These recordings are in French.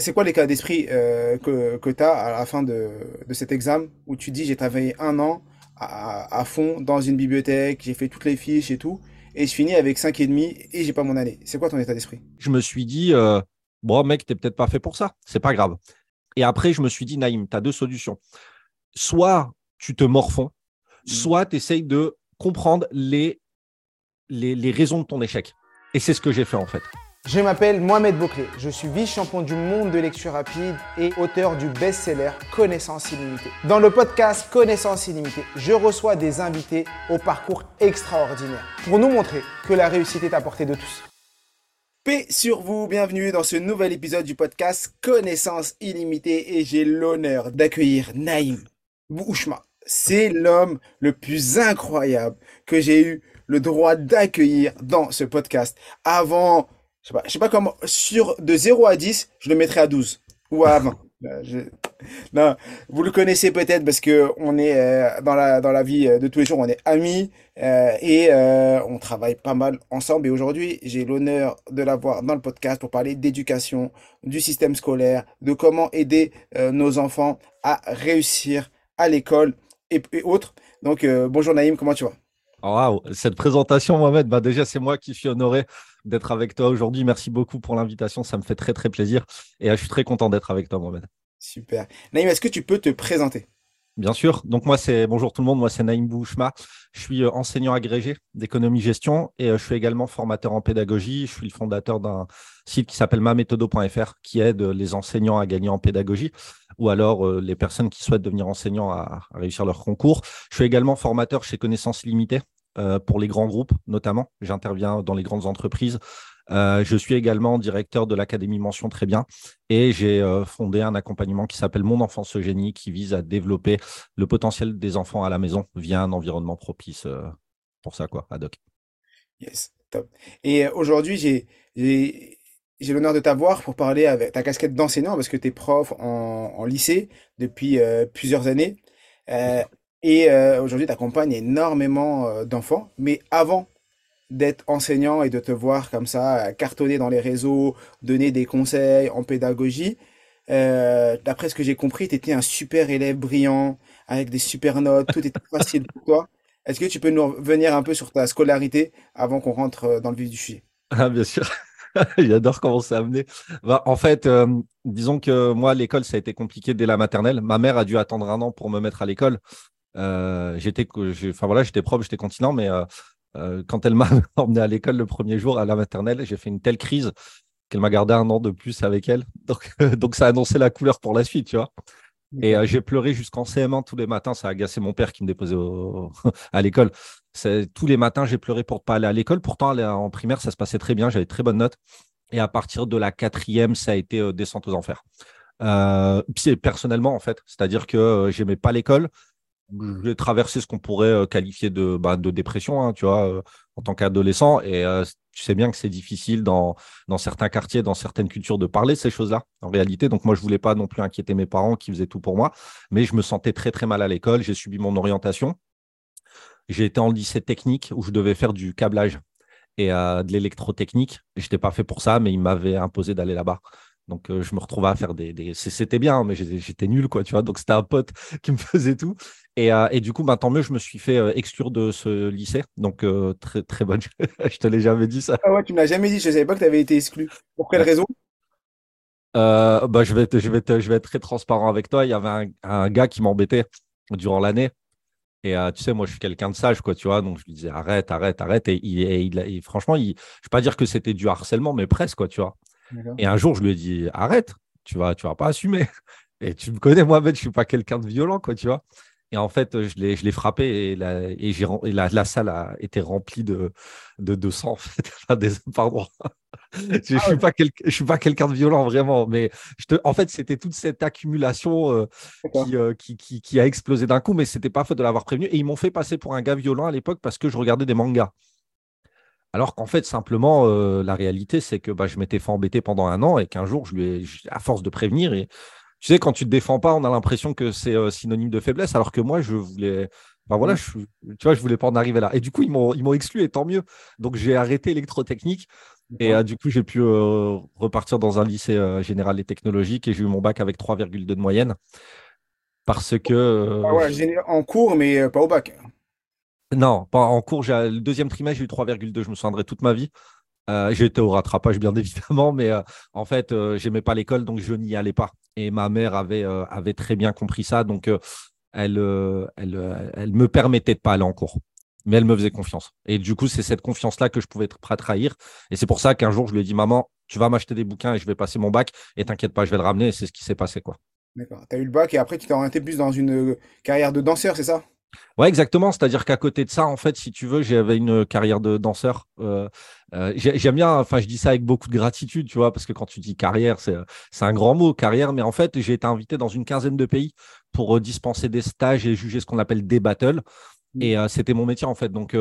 c'est quoi l'état d'esprit euh, que, que tu as à la fin de, de cet examen où tu dis j'ai travaillé un an à, à, fond dans une bibliothèque, j'ai fait toutes les fiches et tout, et je finis avec 5,5 et j'ai pas mon année. C'est quoi ton état d'esprit? Je me suis dit, euh, bon mec, t'es peut-être pas fait pour ça, c'est pas grave. Et après, je me suis dit, Naïm, tu as deux solutions. Soit tu te morfonds, mmh. soit tu essayes de comprendre les, les, les raisons de ton échec. Et c'est ce que j'ai fait en fait. Je m'appelle Mohamed Bouclé, je suis vice-champion du monde de lecture rapide et auteur du best-seller Connaissance illimitée. Dans le podcast Connaissance illimitée, je reçois des invités au parcours extraordinaire pour nous montrer que la réussite est à portée de tous. Paix sur vous, bienvenue dans ce nouvel épisode du podcast Connaissance illimitée et j'ai l'honneur d'accueillir Naïm Bouchma. C'est l'homme le plus incroyable que j'ai eu le droit d'accueillir dans ce podcast. Avant je sais pas, sais pas comment, sur de 0 à 10, je le mettrais à 12 ou à 20. Non, vous le connaissez peut-être parce que on est euh, dans la dans la vie euh, de tous les jours, on est amis euh, et on travaille pas mal ensemble. Et aujourd'hui, j'ai l'honneur de l'avoir dans le podcast pour parler d'éducation, du système scolaire, de comment aider nos enfants à réussir à l'école et, autres. Donc bonjour Naïm, comment tu vas? Wow, cette présentation, Mohamed, bah déjà c'est moi qui suis honoré d'être avec toi aujourd'hui. Merci beaucoup pour l'invitation. Ça me fait très, très plaisir. Et euh, je suis très content d'être avec toi, Mohamed. Super. Naïm, est-ce que tu peux te présenter? Bien sûr. Donc, moi, c'est bonjour tout le monde. Moi, c'est Naïm Bouchma. Je suis euh, enseignant agrégé d'économie-gestion et euh, je suis également formateur en pédagogie. Je suis le fondateur d'un site qui s'appelle maméthodo.fr qui aide les enseignants à gagner en pédagogie ou alors les personnes qui souhaitent devenir enseignants à, réussir leur concours. Je suis également formateur chez Connaissances Limitées euh, pour les grands groupes notamment. J'interviens dans les grandes entreprises. Euh, je suis également directeur de l'Académie Mention Très Bien et j'ai euh, fondé un accompagnement qui s'appelle Mon enfance génie qui vise à développer le potentiel des enfants à la maison via un environnement propice pour ça, quoi, ad hoc. Yes, top. Et aujourd'hui, j'ai, j'ai, l'honneur de t'avoir pour parler avec ta casquette d'enseignant parce que tu es prof en, en lycée depuis plusieurs années. Et euh, aujourd'hui, tu accompagnes énormément euh, d'enfants. Mais avant d'être enseignant et de te voir comme ça, cartonner dans les réseaux, donner des conseils en pédagogie, euh, d'après ce que j'ai compris, tu étais un super élève brillant, avec des super notes, tout était facile pour toi. Est-ce que tu peux nous revenir un peu sur ta scolarité avant qu'on rentre dans le vif du sujet? Ah, Bien sûr. J'adore comment c'est amené. Bah, en fait, disons que moi, l'école, ça a été compliqué dès la maternelle. Ma mère a dû attendre un an pour me mettre à l'école. Euh, j'étais, enfin voilà, j'étais prof, j'étais continent, mais euh, euh, quand elle m'a emmené à l'école le premier jour à la maternelle, j'ai fait une telle crise qu'elle m'a gardé un an de plus avec elle. Donc ça a annoncé la couleur pour la suite, tu vois. Et j'ai pleuré jusqu'en CM1 tous les matins. Ça a agacé mon père qui me déposait à l'école. Tous les matins, j'ai pleuré pour ne pas aller à l'école. Pourtant, en primaire, ça se passait très bien. J'avais très bonnes notes. Et à partir de la quatrième, ça a été descente aux enfers. personnellement, en fait. C'est-à-dire que j'aimais pas l'école j'ai traversé ce qu'on pourrait euh, qualifier de, bah, de dépression, hein, tu vois, euh, en tant qu'adolescent. Et euh, tu sais bien que c'est difficile dans, certains quartiers, dans certaines cultures, de parler de ces choses-là, en réalité. Donc, moi, je voulais pas non plus inquiéter mes parents qui faisaient tout pour moi, mais je me sentais très, très mal à l'école. J'ai subi mon orientation. J'ai été en lycée technique où je devais faire du câblage et de l'électrotechnique. Je n'étais pas fait pour ça, mais ils m'avaient imposé d'aller là-bas. Donc, je me retrouvais à faire des. C'était bien, mais j'étais nul, quoi, tu vois. Donc, c'était un pote qui me faisait tout. Et, euh, et, du coup, bah, tant mieux, je me suis fait euh, exclure de ce lycée. Donc, euh, très, très bonne. je te l'ai jamais dit ça. Ah ouais, tu ne l'as jamais dit. Je ne savais pas que tu avais été exclu. Pour quelle raison? Bah, je, vais être, je, vais je vais être très transparent avec toi. Il y avait un, un gars qui m'embêtait durant l'année. Et tu sais, moi, je suis quelqu'un de sage, quoi, tu vois. Donc, je lui disais arrête, arrête, arrête. Et, il, il, franchement, il, je ne vais pas dire que c'était du harcèlement, mais presque, quoi, tu vois. Et un jour, je lui ai dit arrête, tu vas, tu vas pas assumer. Et tu me connais, moi, je ne suis pas quelqu'un de violent, quoi, tu vois. Et en fait, je l'ai, je l'ai frappé et, la, et, j'ai, et la, la, salle a été remplie de, de, de sang, en fait. des, pardon. je ne ah suis, pas je suis pas quelqu'un de violent, vraiment. Mais je te, en fait, c'était toute cette accumulation euh, qui, euh, qui, qui, qui, a explosé d'un coup, mais ce n'était pas faute de l'avoir prévenu. Et ils m'ont fait passer pour un gars violent à l'époque parce que je regardais des mangas. Alors qu'en fait, simplement, euh, la réalité, c'est que bah, je m'étais fait embêter pendant un an et qu'un jour, je lui ai, à force de prévenir, et tu sais, quand tu te défends pas, on a l'impression que c'est euh, synonyme de faiblesse, alors que moi, je voulais. Enfin, voilà, je, tu vois, je voulais pas en arriver là. Et du coup, ils m'ont, ils m'ont exclu, et tant mieux. Donc, j'ai arrêté électrotechnique. Et du coup, j'ai pu repartir dans un lycée général et technologique et j'ai eu mon bac avec 3,2 de moyenne. Parce que. Ah ouais, en cours, mais pas au bac. Non, pas en cours. Le deuxième trimestre, j'ai eu 3,2. Je me souviendrai toute ma vie. Euh, été au rattrapage, bien évidemment, mais euh, en fait, euh, j'aimais pas l'école, donc je n'y allais pas. Et ma mère avait, avait très bien compris ça, donc elle, elle, elle me permettait de pas aller en cours. Mais elle me faisait confiance. Et du coup, c'est cette confiance-là que je pouvais être prêt à trahir. Et c'est pour ça qu'un jour, je lui ai dit, maman, tu vas m'acheter des bouquins et je vais passer mon bac. Et t'inquiète pas, je vais le ramener. Et c'est ce qui s'est passé, quoi. D'accord. Tu as eu le bac et après, tu t'es orienté plus dans une carrière de danseur, c'est ça? Ouais, exactement. C'est-à-dire qu'à côté de ça, en fait, si tu veux, j'avais une carrière de danseur. Euh, euh, j'aime bien, enfin, je dis ça avec beaucoup de gratitude, tu vois, parce que quand tu dis carrière, c'est un grand mot, carrière. Mais en fait, j'ai été invité dans une quinzaine de pays pour euh, dispenser des stages et juger ce qu'on appelle des battles. Mmh. Et c'était mon métier, en fait. Donc,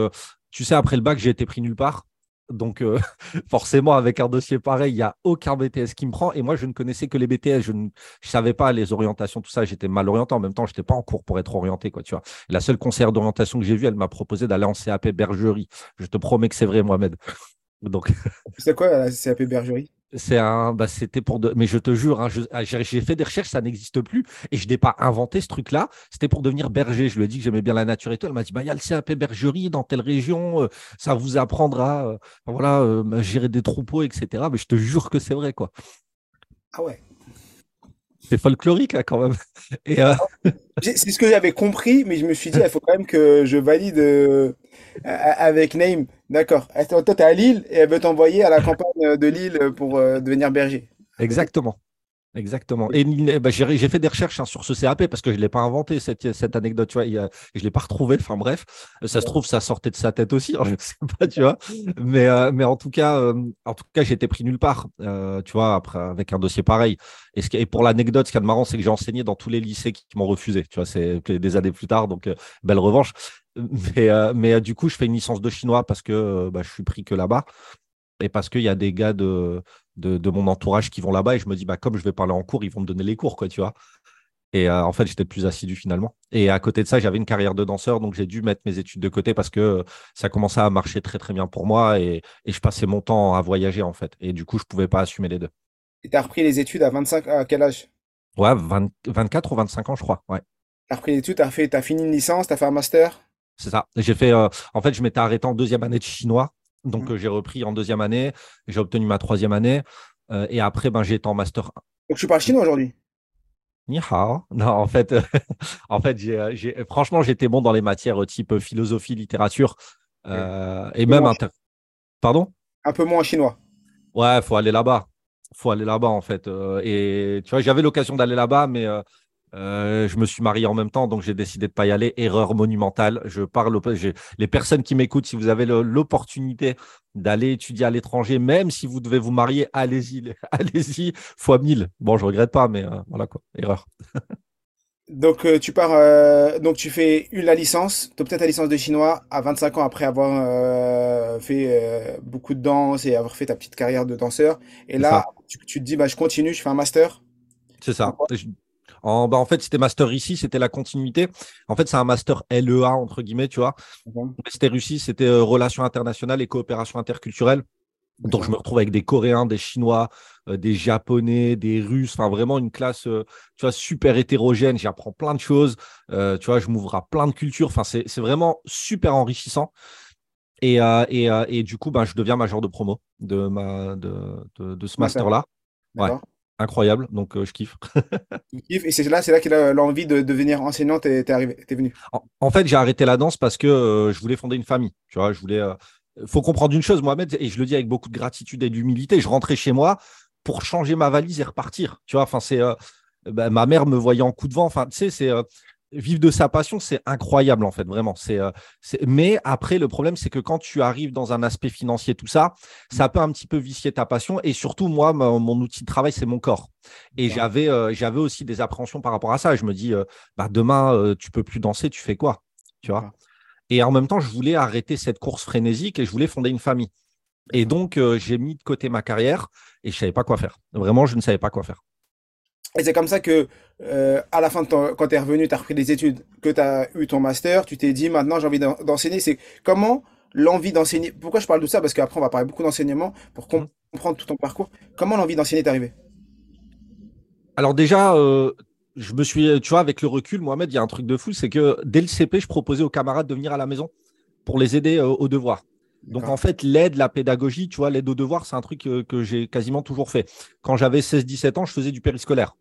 tu sais, après le bac, j'ai été pris nulle part. Donc, euh, forcément, avec un dossier pareil, il n'y a aucun BTS qui me prend. Et moi, je ne connaissais que les BTS. Je ne savais pas les orientations, tout ça. J'étais mal orienté. En même temps, je n'étais pas en cours pour être orienté. Quoi, tu vois. La seule conseillère d'orientation que j'ai vue, elle m'a proposé d'aller en CAP bergerie. Je te promets que c'est vrai, Mohamed. Donc... C'est quoi la CAP bergerie? C'est un, bah, c'était pour de, mais je te jure, hein, ah, j'ai fait des recherches, ça n'existe plus, et je n'ai pas inventé ce truc-là. C'était pour devenir berger. Je lui ai dit que j'aimais bien la nature et tout. Elle m'a dit, bah, il y a le CAP bergerie dans telle région, euh, ça vous apprendra, euh, voilà, euh, gérer des troupeaux, etc. Mais je te jure que c'est vrai, quoi. Ah ouais. C'est folklorique, là, quand même. Et, C'est ce que j'avais compris, mais je me suis dit, il faut quand même que je valide avec Name. D'accord. Toi, tu es à Lille et elle veut t'envoyer à la campagne de Lille pour euh, devenir berger? Exactement. Exactement. Et bah, j'ai fait des recherches hein, sur ce CAP parce que je ne l'ai pas inventé, cette, cette anecdote. Tu vois, je ne l'ai pas retrouvé. Enfin bref, ça se trouve, ça sortait de sa tête aussi. Hein, je ne sais pas, tu vois. Mais, euh, mais en tout cas, euh, cas j'ai été pris nulle part, tu vois, après, avec un dossier pareil. Et, pour l'anecdote, ce qui est marrant, c'est que j'ai enseigné dans tous les lycées qui, m'ont refusé. Tu vois, c'est des années plus tard, donc belle revanche. Mais, euh, mais euh, du coup, je fais une licence de chinois parce que euh, bah, je suis pris que là-bas et parce qu'il y a des gars de, de, mon entourage qui vont là-bas et je me dis, bah, comme je vais parler en cours, ils vont me donner les cours, quoi, tu vois. Et en fait, j'étais plus assidu finalement. Et à côté de ça, j'avais une carrière de danseur, donc j'ai dû mettre mes études de côté parce que ça commençait à marcher très très bien pour moi et, et je passais mon temps à voyager en fait. Et du coup, je ne pouvais pas assumer les deux. Et tu as repris les études à 25 à quel âge? Ouais, 24 ou 25 ans, je crois. Ouais. Tu as repris les études, tu as, as, fini une licence, tu as fait un master? C'est ça. J'ai fait, euh, en fait, je m'étais arrêté en deuxième année de chinois. Donc, mmh. euh, j'ai repris en deuxième année. J'ai obtenu ma troisième année. Euh, et après, ben, j'ai été en master 1. Donc, tu parles chinois aujourd'hui? Ni hao. Non, en fait, en fait franchement, j'étais bon dans les matières type philosophie, littérature. et même. Inter... Pardon? Un peu moins chinois. Ouais, faut aller là-bas. faut aller là-bas, en fait. et tu vois, j'avais l'occasion d'aller là-bas, mais euh, je me suis marié en même temps, donc j'ai décidé de pas y aller. Erreur monumentale. Je parle les personnes qui m'écoutent. Si vous avez l'opportunité d'aller étudier à l'étranger, même si vous devez vous marier, allez-y, allez-y, fois mille. Bon, je regrette pas, mais euh, voilà quoi. Erreur. donc euh, tu pars, donc tu fais une la licence, tu obtiens ta licence de chinois à 25 ans après avoir fait beaucoup de danse et avoir fait ta petite carrière de danseur. Et là, tu, te dis, bah je continue, je fais un master. C'est ça. En, bah, en fait, c'était master ici, c'était la continuité. En fait, c'est un master LEA, entre guillemets, tu vois. C'était Russie, c'était euh, relations internationales et coopération interculturelle. Donc, je me retrouve avec des Coréens, des Chinois, euh, des Japonais, des Russes, enfin vraiment une classe, euh, tu vois, super hétérogène. J'apprends plein de choses, tu vois, je m'ouvre à plein de cultures. Enfin, c'est vraiment super enrichissant. Et, et, et, du coup, ben, je deviens major de promo de, ma, de, de, ce master-là. Ouais incroyable, donc euh, je kiffe. et c'est là, c'est là qu'il a l'envie de devenir enseignante et t'es arrivé, t'es venu. En, fait, j'ai arrêté la danse parce que euh, je voulais fonder une famille. Tu vois, je voulais. Euh, faut comprendre une chose, Mohamed, et je le dis avec beaucoup de gratitude et d'humilité. Je rentrais chez moi pour changer ma valise et repartir. Tu vois, enfin c'est. Bah, ma mère me voyait en coup de vent. Enfin, tu sais, c'est vivre de sa passion, c'est incroyable en fait, vraiment. Euh, c'est, mais après, le problème, c'est que quand tu arrives dans un aspect financier, tout ça, ça peut un petit peu vicier ta passion. Et surtout, moi, mon, outil de travail, c'est mon corps. Et j'avais, euh, j'avais aussi des appréhensions par rapport à ça. Je me dis, euh, bah, demain, tu peux plus danser, tu fais quoi Tu vois? Et en même temps, je voulais arrêter cette course frénésique et je voulais fonder une famille. Et donc, j'ai mis de côté ma carrière et je savais pas quoi faire. Vraiment, je ne savais pas quoi faire. Et c'est comme ça que, euh, à la fin, de quand tu es revenu, tu as repris des études, que tu as eu ton master, tu t'es dit maintenant j'ai envie d'enseigner. C'est comment l'envie d'enseigner, pourquoi je parle de ça? Parce qu'après, on va parler beaucoup d'enseignement pour Mhm. comprendre tout ton parcours. Comment l'envie d'enseigner est arrivée? Alors déjà, euh, je me suis, tu vois, avec le recul, Mohamed, il y a un truc de fou, c'est que dès le CP, je proposais aux camarades de venir à la maison pour les aider euh, aux devoirs. Donc en fait, l'aide, la pédagogie, tu vois, l'aide aux devoirs, c'est un truc euh, que j'ai quasiment toujours fait. Quand j'avais 16-17 ans, je faisais du périscolaire.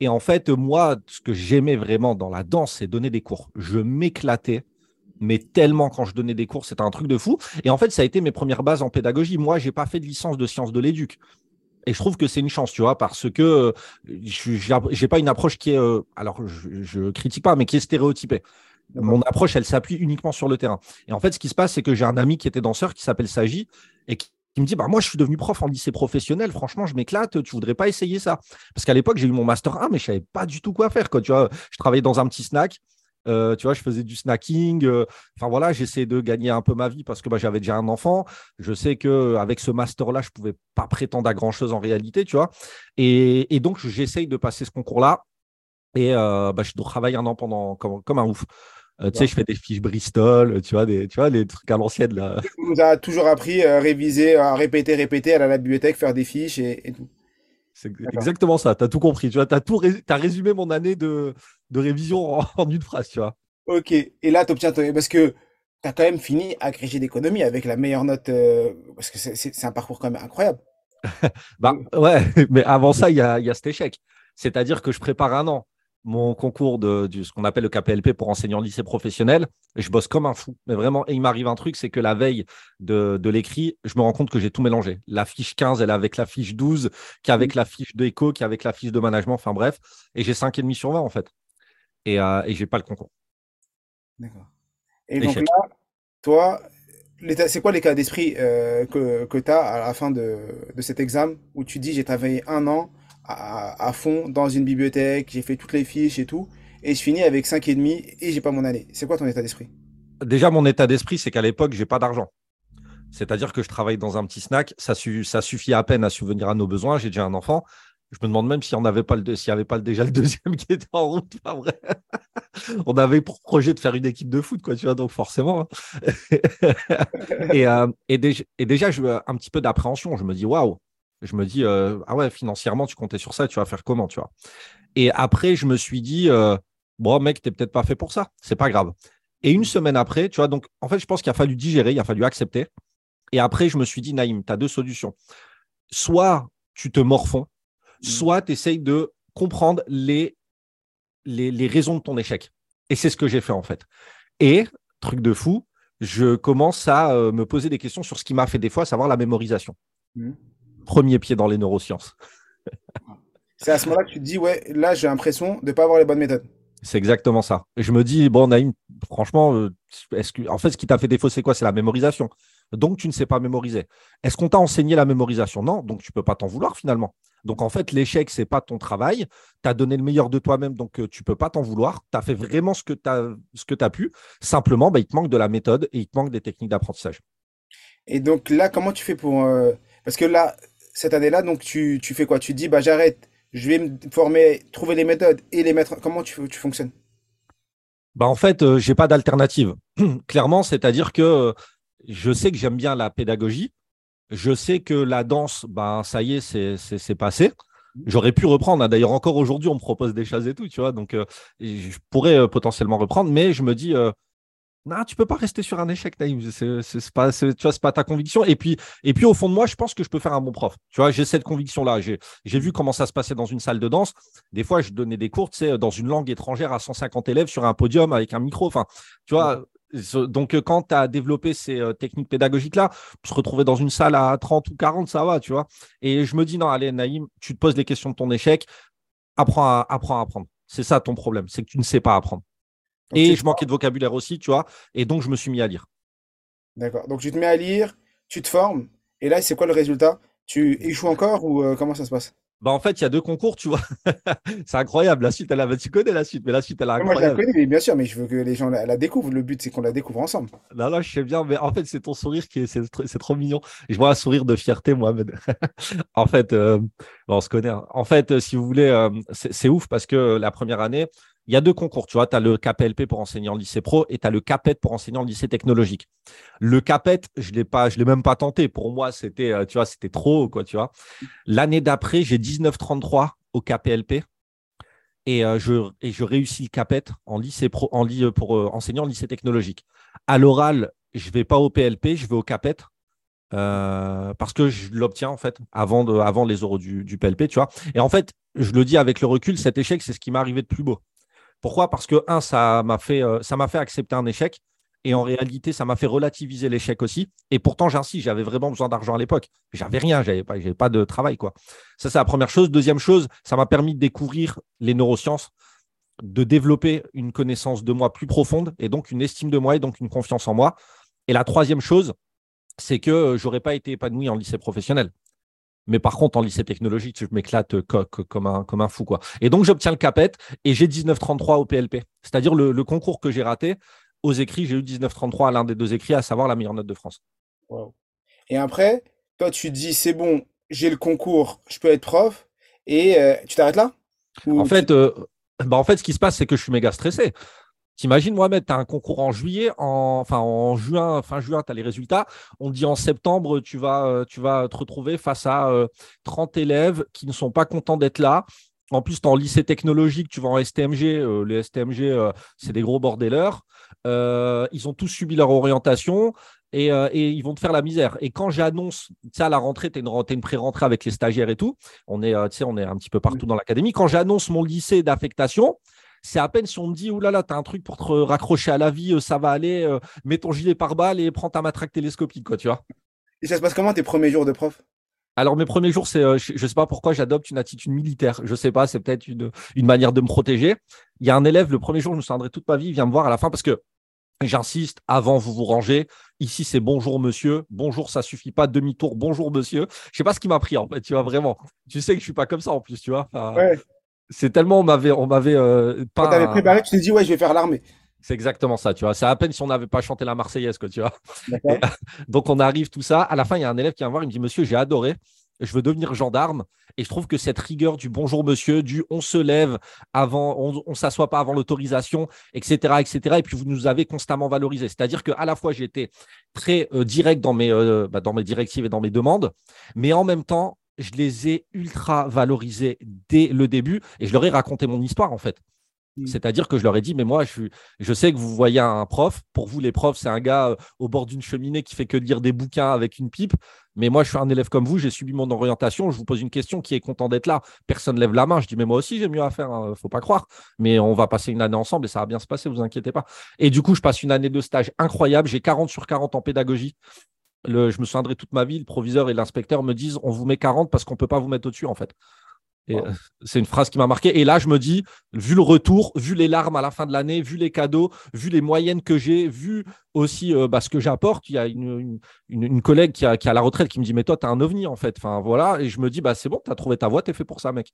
Et en fait, moi, ce que j'aimais vraiment dans la danse, c'est donner des cours. Je m'éclatais, mais tellement quand je donnais des cours, c'était un truc de fou. Et en fait, ça a été mes premières bases en pédagogie. Moi, j'ai pas fait de licence de sciences de l'éduc. Et je trouve que c'est une chance, tu vois, parce que euh, je n'ai pas une approche qui est, euh, alors je, je critique pas, mais qui est stéréotypée. Mon approche, elle s'appuie uniquement sur le terrain. Et en fait, ce qui se passe, c'est que j'ai un ami qui était danseur, qui s'appelle Sagi, et qui, me dit, bah, moi, je suis devenu prof en lycée professionnel, franchement, je m'éclate, tu voudrais pas essayer ça? Parce qu'à l'époque, j'ai eu mon master 1, mais je savais pas du tout quoi faire, tu vois. Je travaillais dans un petit snack, euh, tu vois, je faisais du snacking. euh, Enfin voilà, j'essayais de gagner un peu ma vie parce que bah, j'avais déjà un enfant. Je sais que avec ce master-là, je pouvais pas prétendre à grand-chose en réalité, tu vois. Et, donc, j'essaye de passer ce concours-là. Et euh, bah, je travaille un an pendant comme un ouf. Euh, tu sais, je fais des fiches Bristol, tu vois, des, tu vois, les trucs à l'ancienne là. On nous a toujours appris à réviser, à répéter, répéter, aller à la bibliothèque, faire des fiches et, et tout. C'est D'accord. exactement ça. Tu as tout compris. Tu vois, as tout ré- t'as résumé mon année de, de révision en, en une phrase, tu vois. Ok. Et là, tu obtiens. Parce que tu as quand même fini agrégé d'économie avec la meilleure note. euh, Parce que c'est- c'est c'est un parcours quand même incroyable. Bah ouais, mais avant ça, il y a, il y a cet échec. C'est-à-dire que je prépare un an mon concours de, ce qu'on appelle le KPLP pour enseignant lycée professionnel. Je bosse comme un fou. Mais vraiment, et il m'arrive un truc, c'est que la veille de, de l'écrit, je me rends compte que j'ai tout mélangé. La fiche 15, elle est avec la fiche 12, qui est avec la fiche d'éco, qui est avec la fiche de management, enfin bref. Et j'ai 5,5 sur 20 en fait. Et, euh, et j'ai pas le concours. D'accord. Et donc Échec. là, toi, c'est quoi l'état d'esprit euh, que, que tu as à la fin de, de cet examen où tu dis j'ai travaillé un an à, fond dans une bibliothèque, j'ai fait toutes les fiches et tout, et je finis avec 5,5 et j'ai pas mon année. C'est quoi ton état d'esprit? Déjà, mon état d'esprit, c'est qu'à l'époque, j'ai pas d'argent. C'est-à-dire que je travaille dans un petit snack, ça, ça suffit à peine à subvenir à nos besoins. J'ai déjà un enfant. Je me demande même s'il n'y avait pas, avait pas déjà le deuxième qui était en route. Pas vrai. On avait pour projet de faire une équipe de foot, quoi, tu vois, donc forcément. hein. et, euh, et déjà, je, un petit peu d'appréhension. Je me dis, waouh. Je me dis, euh, ah ouais, financièrement, tu comptais sur ça, tu vas faire comment, tu vois. Et après, je me suis dit, euh, bon, mec, t'es peut-être pas fait pour ça. C'est pas grave. Et une semaine après, tu vois, donc en fait, je pense qu'il a fallu digérer, il a fallu accepter. Et après, je me suis dit, Naïm, tu as deux solutions. Soit tu te morfonds, soit tu essayes de comprendre les, les, les raisons de ton échec. Et c'est ce que j'ai fait en fait. Et, truc de fou, je commence à euh, me poser des questions sur ce qui m'a fait des fois, à savoir la mémorisation. Mhm. Premier pied dans les neurosciences. C'est à ce moment-là que tu te dis, ouais, là j'ai l'impression de pas avoir les bonnes méthodes. C'est exactement ça. Et je me dis, bon, Naïm, franchement, euh, est-ce que, en fait, ce qui t'a fait défaut, c'est quoi? C'est la mémorisation. Donc, tu ne sais pas mémoriser. Est-ce qu'on t'a enseigné la mémorisation? Non, donc tu peux pas t'en vouloir finalement. Donc, en fait, l'échec, c'est pas ton travail. Tu as donné le meilleur de toi-même, donc euh, tu peux pas t'en vouloir. Tu as fait vraiment ce que tu as, ce que as pu. Simplement, bah, il te manque de la méthode et il te manque des techniques d'apprentissage. Et donc là, comment tu fais pour... euh, Parce que là, cette année-là, donc tu, fais quoi? Tu dis, bah j'arrête, je vais me former, trouver les méthodes et les mettre... Comment tu, fonctionnes? Bah, en fait, euh, j'ai pas d'alternative. Clairement, c'est-à-dire que euh, je sais que j'aime bien la pédagogie. Je sais que la danse, ben, ça y est, c'est, passé. J'aurais pu reprendre. hein. D'ailleurs, encore aujourd'hui, on me propose des choses et tout, tu. Donc, euh, je pourrais potentiellement reprendre, mais je me dis, non, tu peux pas rester sur un échec, Naïm. C'est, pas, tu vois, pas ta conviction. Et puis, et puis, au fond de moi, je pense que je peux faire un bon prof. Tu vois, j'ai cette conviction-là. J'ai, vu comment ça se passait dans une salle de danse. Des fois, je donnais des cours, tu sais, dans une langue étrangère à 150 élèves sur un podium avec un micro. Enfin, tu vois. Donc, euh, quand tu as développé ces euh, techniques pédagogiques-là, se retrouver dans une salle à 30 ou 40, ça va, tu vois. Et je me dis, non, allez, Naïm, tu te poses les questions de ton échec, apprends à, apprends à apprendre. C'est ça ton problème, c'est que tu ne sais pas apprendre. Et je manquais de vocabulaire aussi, tu vois. Et donc, je me suis mis à lire. D'accord. Donc tu te mets à lire, tu te formes, et là, c'est quoi le résultat? Tu échoues encore ou euh, comment ça se passe? Bah, en fait, il y a deux concours, tu vois. c'est incroyable. La suite, elle a... tu connais la suite, mais la suite, elle est Moi, je la incroyable. connais, mais bien sûr, mais je veux que les gens la, la découvrent. Le but, c'est qu'on la découvre ensemble. Là, là, je sais bien, mais en fait, c'est ton sourire qui est, c'est, tr- c'est trop mignon. Je vois un sourire de fierté, Mohamed. en fait, euh, bon, on se connaît. hein. En fait, euh, si vous voulez, euh, c'est, c'est ouf parce que la première année, il y a deux concours. Tu vois, tu as le KPLP pour enseigner en lycée pro et tu as le CAPET pour enseigner en lycée technologique. Le CAPET, je ne l'ai l'ai même pas tenté. Pour moi, c'était, euh, tu vois, c'était trop, quoi, tu vois. L'année d'après, j'ai 19,33 au KPLP et, euh, je, et je réussis le CAPET en lycée pro, en, pour euh, lycée technologique. À l'oral, je ne vais pas au PLP, je vais au CAPET. parce que je l'obtiens en fait avant les euros du, du PLP, tu vois. Et en fait, je le dis avec le recul, cet échec, c'est ce qui m'est arrivé de plus beau. Pourquoi? Parce que, un, ça m'a fait, euh, ça m'a fait accepter un échec. Et en réalité, ça m'a fait relativiser l'échec aussi. Et pourtant, j'insiste, j'avais vraiment besoin d'argent à l'époque. J'avais rien, j'avais pas, pas de travail. quoi. Ça, c'est la première chose. Deuxième chose, ça m'a permis de découvrir les neurosciences, de développer une connaissance de moi plus profonde et donc une estime de moi et donc une confiance en moi. Et la troisième chose, c'est que euh, j'aurais pas été épanoui en lycée professionnel. Mais par contre, en lycée technologique, je m'éclate comme un, comme un fou. Quoi. Et donc, j'obtiens le CAPET et j'ai 1933 au PLP. C'est-à-dire le, concours que j'ai raté, aux écrits, j'ai eu 1933 à l'un des deux écrits, à savoir la meilleure note de France. Et après, toi, tu te dis, c'est bon, j'ai le concours, je peux être prof, et euh, tu t'arrêtes là? En, fait, euh, bah, en fait, ce qui se passe, c'est que je suis méga stressé. T'imagines, Mohamed, tu as un concours en juillet, en, enfin en juin, fin juin, tu as les résultats. On dit en septembre, tu vas, euh, tu vas te retrouver face à 30 euh, élèves qui ne sont pas contents d'être là. En plus, tu es en lycée technologique, tu vas en STMG. Euh, les STMG, c'est des gros bordeleurs. ils ont tous subi leur orientation et, ils vont te faire la misère. Et quand j'annonce, tu à la rentrée, tu es une, une pré-rentrée avec les stagiaires et tout. On est, on est un petit peu partout dans l'académie. Quand j'annonce mon lycée d'affectation, c'est à peine si on me dit, oulala, t'as un truc pour te raccrocher à la vie, euh, ça va aller, euh, mets ton gilet par balle et prends ta matraque télescopique, quoi, tu vois. Et ça se passe comment tes premiers jours de prof? Alors mes premiers jours, c'est, euh, je, ne sais pas pourquoi j'adopte une attitude militaire. Je sais pas, c'est peut-être une, une manière de me protéger. Il y a un élève, le premier jour, je me souviendrai toute ma vie, il vient me voir à la fin parce que J'insiste, avant vous vous rangez. Ici, c'est bonjour monsieur. Bonjour, ça suffit pas. Demi-tour, bonjour monsieur. Je sais pas ce qui m'a pris en fait, tu vois, vraiment. Tu sais que je suis pas comme ça en plus, tu vois. ouais c'est tellement on m'avait on m'avait euh, pas. Quand t'avais préparé, tu t'es dit ouais, je vais faire l'armée. C'est exactement ça, tu vois. C'est à peine si on n'avait pas chanté la Marseillaise, quoi, tu vois. donc on arrive tout ça. À la fin, il y a un élève qui vient me voir, il me dit Monsieur, j'ai adoré. Je veux devenir gendarme. Et je trouve que cette rigueur du bonjour monsieur, du on se lève avant, on, ne s'assoit pas avant l'autorisation, etc., etc. Et puis vous nous avez constamment valorisé. C'est-à-dire qu'à la fois j'étais très euh, direct dans mes, euh, bah, dans mes directives et dans mes demandes, mais en même temps je les ai ultra valorisés dès le début et je leur ai raconté mon histoire en fait. Mm. C'est-à-dire que je leur ai dit, mais moi, je, je, sais que vous voyez un prof. Pour vous, les profs, c'est un gars euh, au bord d'une cheminée qui fait que lire des bouquins avec une pipe. Mais moi, je suis un élève comme vous, j'ai subi mon orientation. Je vous pose une question qui est content d'être là? Personne ne lève la main. Je dis, mais moi aussi, j'ai mieux à faire. ne hein, faut pas croire. Mais on va passer une année ensemble et ça va bien se passer, vous inquiétez pas. Et du coup, je passe une année de stage incroyable. J'ai 40 sur 40 en pédagogie je me souviendrai toute ma vie, le proviseur et l'inspecteur me disent on vous met 40 parce qu'on ne peut pas vous mettre au-dessus, en fait. C'est une phrase qui m'a marqué. Et là, je me dis, vu le retour, vu les larmes à la fin de l'année, vu les cadeaux, vu les moyennes que j'ai, vu aussi euh, bah, ce que j'apporte, il y a une, collègue qui a, la retraite qui me dit, mais toi, tu as un ovni, en fait. Enfin, voilà. Et je me dis, bah, c'est bon, tu as trouvé ta voie, tu es fait pour ça, mec.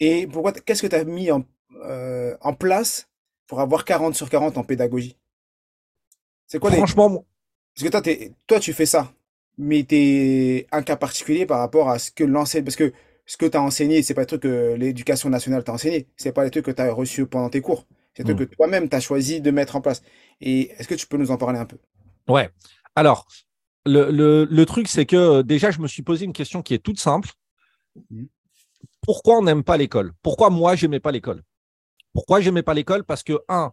Et pourquoi, qu'est-ce que tu as mis en, euh, en, place pour avoir 40 sur 40 en pédagogie? C'est quoi Franchement, parce que toi, toi, tu fais ça, mais tu es un cas particulier par rapport à ce que l'enseigne. Parce que ce que tu as enseigné, c'est pas le truc que l'éducation nationale t'a enseigné. C'est pas les trucs que tu as reçus pendant tes cours. C'est le truc hmm. que toi-même, tu as choisi de mettre en place. Et est-ce que tu peux nous en parler un peu? Ouais. Alors, le, le, truc, c'est que euh, déjà, je me suis posé une question qui est toute simple. Hmm. Pourquoi on n'aime pas l'école? Pourquoi moi, j'aimais pas l'école? Pourquoi j'aimais pas l'école? Parce que, un,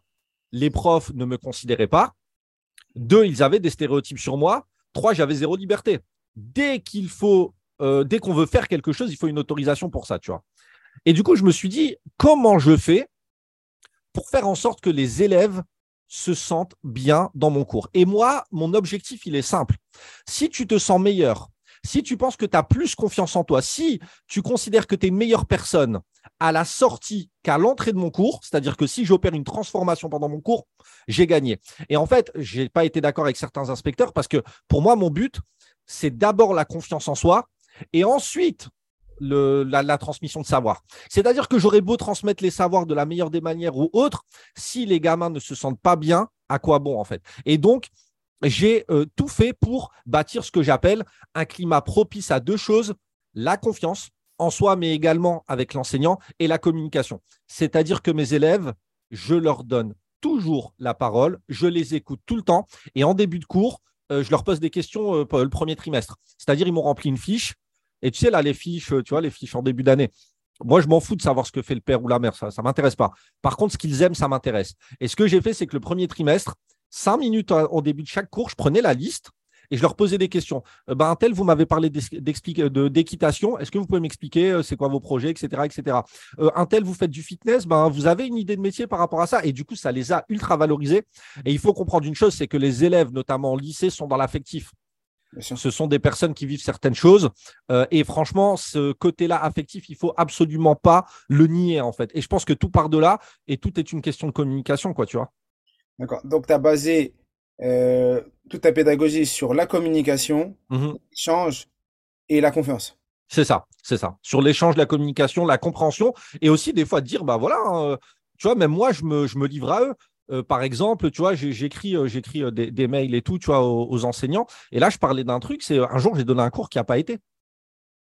les profs ne me considéraient pas. Deux, ils avaient des stéréotypes sur moi. Trois, j'avais zéro liberté. Dès qu'il faut, euh, dès qu'on veut faire quelque chose, il faut une autorisation pour ça. Et du coup, je me suis dit, comment je fais pour faire en sorte que les élèves se sentent bien dans mon cours? Et moi, mon objectif, il est simple. Si tu te sens meilleur, si tu penses que tu as plus confiance en toi, si tu considères que tu es une meilleure personne à la sortie qu'à l'entrée de mon cours, c'est-à-dire que si j'opère une transformation pendant mon cours, j'ai gagné. Et en fait, je n'ai pas été d'accord avec certains inspecteurs parce que pour moi, mon but, c'est d'abord la confiance en soi et ensuite la, transmission de savoir. C'est-à-dire que j'aurais beau transmettre les savoirs de la meilleure des manières ou autre, si les gamins ne se sentent pas bien, à quoi bon en fait? Et donc, j'ai euh, tout fait pour bâtir ce que j'appelle un climat propice à deux choses, la confiance en soi, mais également avec l'enseignant et la communication. C'est-à-dire que mes élèves, je leur donne toujours la parole, je les écoute tout le temps et en début de cours, euh, je leur pose des questions euh, le premier trimestre. C'est-à-dire, ils m'ont rempli une fiche et tu sais, là, les fiches, tu vois, les fiches en début d'année. Moi, je m'en fous de savoir ce que fait le père ou la mère, ça ne m'intéresse pas. Par contre, ce qu'ils aiment, ça m'intéresse. Et ce que j'ai fait, c'est que le premier trimestre, cinq minutes au début de chaque cours, je prenais la liste et je leur posais des questions. Euh, ben, tel, vous m'avez parlé d'équitation. Est-ce que vous pouvez m'expliquer euh, c'est quoi vos projets, etc. etc. Euh, un tel, vous faites du fitness. Ben, vous avez une idée de métier par rapport à ça. Et du coup, ça les a ultra valorisés. Et il faut comprendre une chose c'est que les élèves, notamment au lycée, sont dans l'affectif. Ce sont des personnes qui vivent certaines choses. et franchement, ce côté-là affectif, il faut absolument pas le nier, en fait. Et je pense que tout part de là et tout est une question de communication, quoi, tu vois. D'accord. Donc, tu as basé euh, toute ta pédagogie sur la communication, mhm. l'échange et la confiance. C'est ça, c'est ça. Sur l'échange, la communication, la compréhension, et aussi des fois dire, bah voilà, hein, tu vois, même moi, je me, je me livre à eux. Euh, par exemple, tu vois, j'écris, euh, j'écris des, mails et tout, tu vois, aux, enseignants. Et là, je parlais d'un truc, c'est un jour, j'ai donné un cours qui n'a pas été.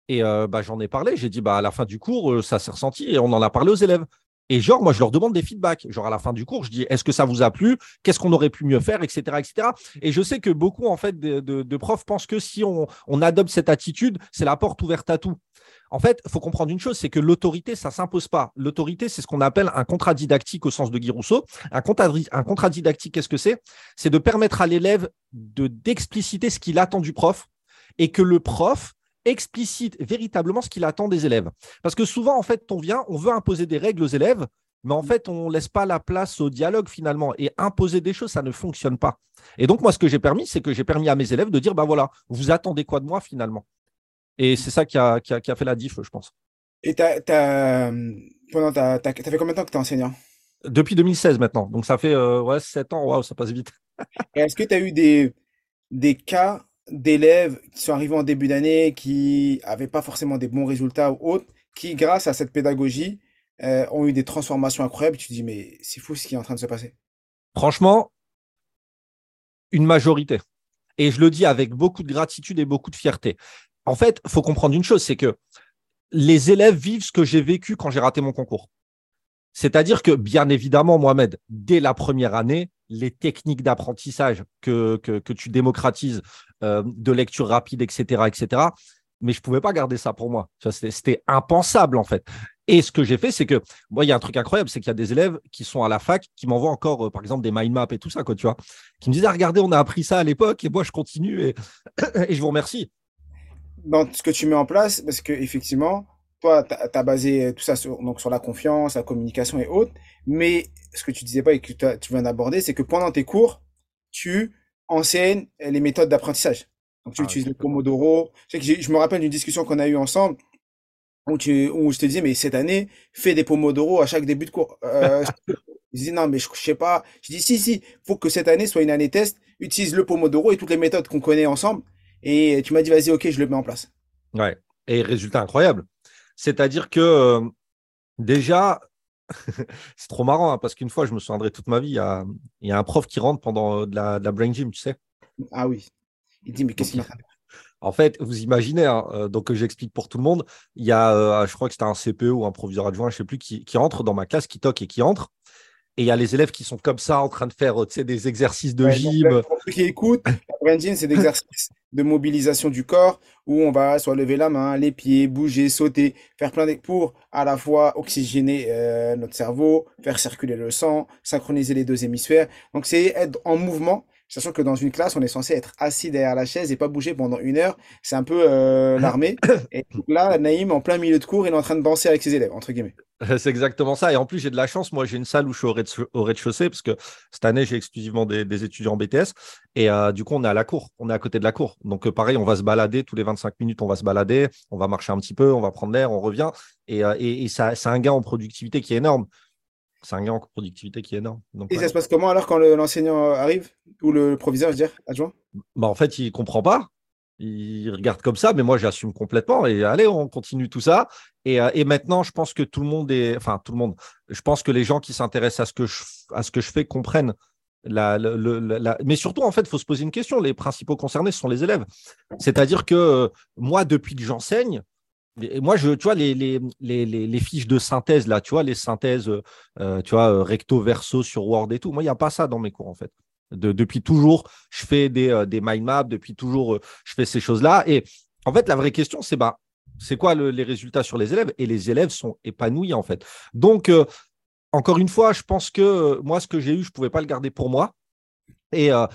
Et bah, j'en ai parlé. J'ai dit, bah, à la fin du cours, ça s'est ressenti et on en a parlé aux élèves. Et genre, moi, je leur demande des feedbacks. Genre, à la fin du cours, je dis, est-ce que ça vous a plu? Qu'est-ce qu'on aurait pu mieux faire, etc., etc. Et je sais que beaucoup, en fait, de, profs pensent que si on, adopte cette attitude, c'est la porte ouverte à tout. En fait, il faut comprendre une chose, c'est que l'autorité, ça ne s'impose pas. L'autorité, c'est ce qu'on appelle un contrat didactique au sens de Guy Rousseau. Un contrat, un contrat didactique, qu'est-ce que c'est? C'est de permettre à l'élève de d'expliciter ce qu'il attend du prof et que le prof explicite véritablement ce qu'il attend des élèves. Parce que souvent, en fait, on vient, on veut imposer des règles aux élèves, mais en fait, on ne laisse pas la place au dialogue finalement. Et imposer des choses, ça ne fonctionne pas. Et donc, moi, ce que j'ai permis, c'est que j'ai permis à mes élèves de dire, ben voilà, vous attendez quoi de moi finalement? Et c'est ça qui a, qui, a, fait la diff, je pense. Et tu as, pendant ta, fait combien de temps que tu es enseignant? Depuis 2016 maintenant. Donc, ça fait euh, ouais, 7 ans. Waouh, ça passe vite. Est-ce que tu as eu des, des cas d'élèves qui sont arrivés en début d'année, qui n'avaient pas forcément des bons résultats ou autres, qui, grâce à cette pédagogie, euh, ont eu des transformations incroyables. Tu te dis, mais c'est fou ce qui est en train de se passer. Franchement, une majorité. Et je le dis avec beaucoup de gratitude et beaucoup de fierté. En fait, il faut comprendre une chose, c'est que les élèves vivent ce que j'ai vécu quand j'ai raté mon concours. C'est-à-dire que, bien évidemment, Mohamed, dès la première année, les techniques d'apprentissage que, que, tu démocratises, euh, de lecture rapide, etc., etc., mais je pouvais pas garder ça pour moi. C'était impensable, en fait. Et ce que j'ai fait, c'est que, moi, il y a un truc incroyable, c'est qu'il y a des élèves qui sont à la fac, qui m'envoient encore, euh, par exemple, des mind maps et tout ça, quoi, tu vois, qui me disent, ah, regardez, on a appris ça à l'époque, et moi, je continue, et, et je vous remercie. Dans ce que tu mets en place, parce qu'effectivement, toi, tu as, basé tout ça sur, donc sur la confiance, la communication et autres. Mais ce que tu disais pas et que tu viens d'aborder, c'est que pendant tes cours, tu enseignes les méthodes d'apprentissage. Donc, tu ah, utilises le Pomodoro. Je, je me rappelle d'une discussion qu'on a eue ensemble où, tu, où je te disais, mais cette année, fais des Pomodoro à chaque début de cours. Euh, je disais, non, mais je, je sais pas. Je dis, si, si, faut que cette année soit une année test. Utilise le Pomodoro et toutes les méthodes qu'on connaît ensemble. Et tu m'as dit, vas-y, ok, je le mets en place. Ouais. Et résultat incroyable. C'est-à-dire que euh, déjà, c'est trop marrant hein, parce qu'une fois, je me souviendrai toute ma vie, il y, a, un prof qui rentre pendant euh, de la, brain gym, tu sais. Ah oui. Il dit, mais qu'est-ce qu'il a En fait, vous imaginez, hein, euh, donc j'explique pour tout le monde, il y a, je crois que c'était un CPE ou un proviseur adjoint, je ne sais plus, qui, qui, rentre dans ma classe, qui toque et qui entre. Et il y a les élèves qui sont comme ça en train de faire des exercices de gym. pour ceux qui écoutent, gym, c'est des exercices de mobilisation du corps où on va soit lever la main, les pieds, bouger, sauter, faire plein de pour à la fois oxygéner euh, notre cerveau, faire circuler le sang, synchroniser les deux hémisphères. Donc c'est être en mouvement, sachant que dans une classe, on est censé être assis derrière la chaise et pas bouger pendant une heure. C'est un peu euh, l'armée. Et là, Naïm, en plein milieu de cours, il est en train de danser avec ses élèves, entre guillemets. C'est exactement ça. Et en plus, j'ai de la chance. Moi, j'ai une salle où je suis au rez-de-chaussée parce que cette année, j'ai exclusivement des, étudiants en BTS. Et euh, du coup, on est à la cour. On est à côté de la cour. Donc, euh, pareil, on va se balader tous les 25 minutes. On va se balader. On va marcher un petit peu. On va prendre l'air. On revient. Et, euh, et, ça, c'est un gain en productivité qui est énorme. C'est un gain en productivité qui est énorme. Donc, et ça se passe comment alors quand l'enseignant arrive? Ou le proviseur, je veux dire, adjoint? Bah, En fait, il ne comprend pas il regarde comme ça, mais moi j'assume complètement. Et allez, on continue tout ça. Et, euh, et, maintenant, je pense que tout le monde est, enfin tout le monde. Je pense que les gens qui s'intéressent à ce que je, à ce que je fais comprennent. La, la, Mais surtout, en fait, il faut se poser une question. Les principaux concernés, ce sont les élèves. C'est-à-dire que moi, depuis que j'enseigne, moi, je, tu vois, les, fiches de synthèse, là, tu vois, les synthèses, euh, tu vois, recto, verso sur Word et tout, moi, il n'y a pas ça dans mes cours, en fait. depuis toujours, je fais des, mind maps, depuis toujours, je fais ces choses-là. Et en fait, la vraie question, c'est bah, c'est quoi les résultats sur les élèves? Et les élèves sont épanouis, en fait. Donc, encore une fois, je pense que moi, ce que j'ai eu, je ne pouvais pas le garder pour moi. Et euh,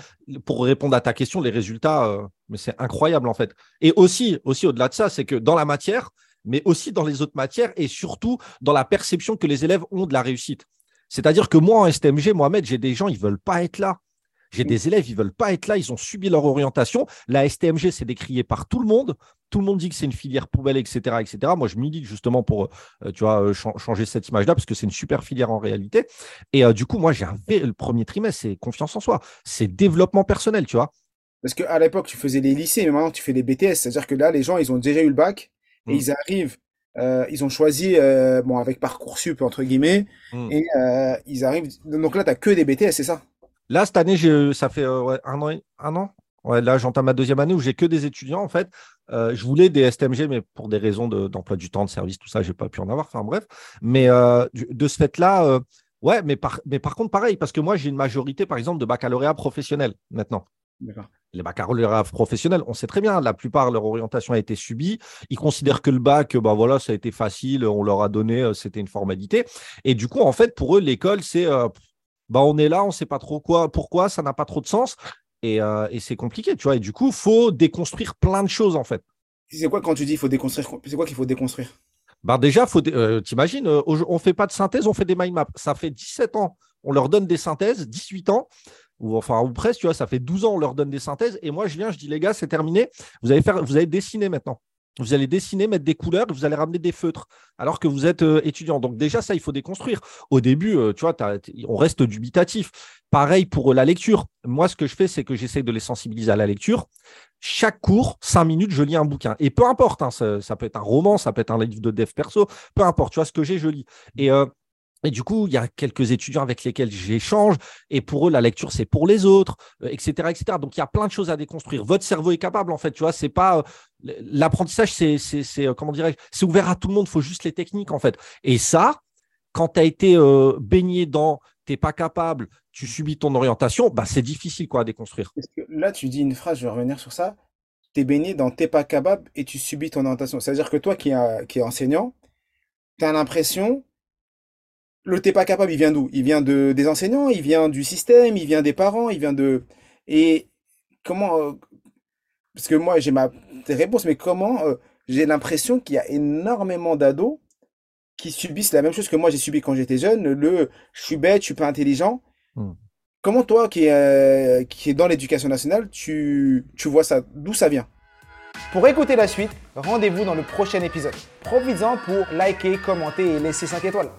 pour répondre à ta question, les résultats, euh, mais c'est incroyable en fait. Et aussi, aussi au-delà de ça, c'est que dans la matière, mais aussi dans les autres matières et surtout dans la perception que les élèves ont de la réussite. C'est-à-dire que moi en STMG, Mohamed, j'ai des gens, ils veulent pas être là. J'ai des élèves, ils veulent pas être là, ils ont subi leur orientation. La STMG, c'est décrié par tout le monde. Tout le monde dit que c'est une filière poubelle, etc., etc. Moi, je milite justement pour, euh, tu vois, euh, changer cette image-là parce que c'est une super filière en réalité. Et euh, du coup, moi, j'ai un le premier trimestre, c'est confiance en soi, c'est développement personnel, tu vois. Parce qu'à l'époque, tu faisais les lycées, mais maintenant, tu fais les BTS. C'est-à-dire que là, les gens, ils ont déjà eu le bac et mmh. ils arrivent ils ont choisi, bon, avec Parcoursup, entre guillemets, mmh. et ils arrivent. Donc là, tu n'as que des BTS, c'est ça? Là, cette année, ça fait euh, un an. Un an? Ouais, là, j'entame ma deuxième année où j'ai que des étudiants, en fait. Euh, je voulais des STMG, mais pour des raisons d'emploi du temps, de service, tout ça, je n'ai pas pu en avoir. Enfin, bref. Mais euh, de ce fait-là, ouais, mais par, mais par contre, pareil, parce que moi, j'ai une majorité, par exemple, de baccalauréat professionnel maintenant. Les baccalauréats professionnels, on sait très bien, la plupart, leur orientation a été subie. Ils considèrent que le bac, bah voilà, ça a été facile, on leur a donné, c'était une formalité. Et du coup, en fait, pour eux, l'école, c'est bah, on est là, on ne sait pas trop quoi, pourquoi, ça n'a pas trop de sens. Euh, et, c'est compliqué, tu vois. Et du coup, il faut déconstruire plein de choses, en fait. C'est quoi quand tu dis qu'il faut déconstruire C'est quoi qu'il faut déconstruire? Bah déjà, faut euh, t'imagines, euh, on ne fait pas de synthèse, on fait des mind maps. Ça fait 17 ans, on leur donne des synthèses, 18 ans, ou enfin, ou presque, tu vois, ça fait 12 ans, on leur donne des synthèses. Et moi, je viens, je dis, les gars, c'est terminé. Vous allez, faire, vous allez dessiner maintenant. Vous allez dessiner, mettre des couleurs, vous allez ramener des feutres, alors que vous êtes euh, étudiant. Donc déjà, ça, il faut déconstruire. Au début, euh, tu vois, on reste dubitatif. Pareil pour euh, la lecture. Moi, ce que je fais, c'est que j'essaie de les sensibiliser à la lecture. Chaque cours, cinq minutes, je lis un bouquin. Et peu importe, hein, ça, peut être un roman, ça peut être un livre de dev perso, peu importe, tu vois, ce que j'ai, je lis. Et et du coup, il y a quelques étudiants avec lesquels j'échange, et pour eux, la lecture, c'est pour les autres, etc., euh, etc. Donc, il y a plein de choses à déconstruire. Votre cerveau est capable, en fait, tu vois, c'est pas euh, l'apprentissage, c'est, c'est, euh, comment dirais c'est ouvert à tout le monde. Il faut juste les techniques, en fait. Et ça, quand tu as été baigné dans, t'es pas capable, tu subis ton orientation, bah, c'est difficile, quoi, à déconstruire. là, tu dis une phrase, je vais revenir sur ça. Tu es baigné dans t'es pas capable et tu subis ton orientation. C'est-à-dire que toi, qui, es enseignant, tu as l'impression le t'es pas capable, il vient d'où? Il vient de, des enseignants, il vient du système, il vient des parents, il vient de... Et comment... Euh, parce que moi, j'ai ma réponse, mais comment... Euh, j'ai l'impression qu'il y a énormément d'ados qui subissent la même chose que moi j'ai subi quand j'étais jeune, le je suis bête, je suis pas intelligent. Hmm. Comment toi, qui est, euh, qui est dans l'éducation nationale, tu, tu vois ça? D'où ça vient? Pour écouter la suite, rendez-vous dans le prochain épisode. Profites-en pour liker, commenter et laisser 5 étoiles.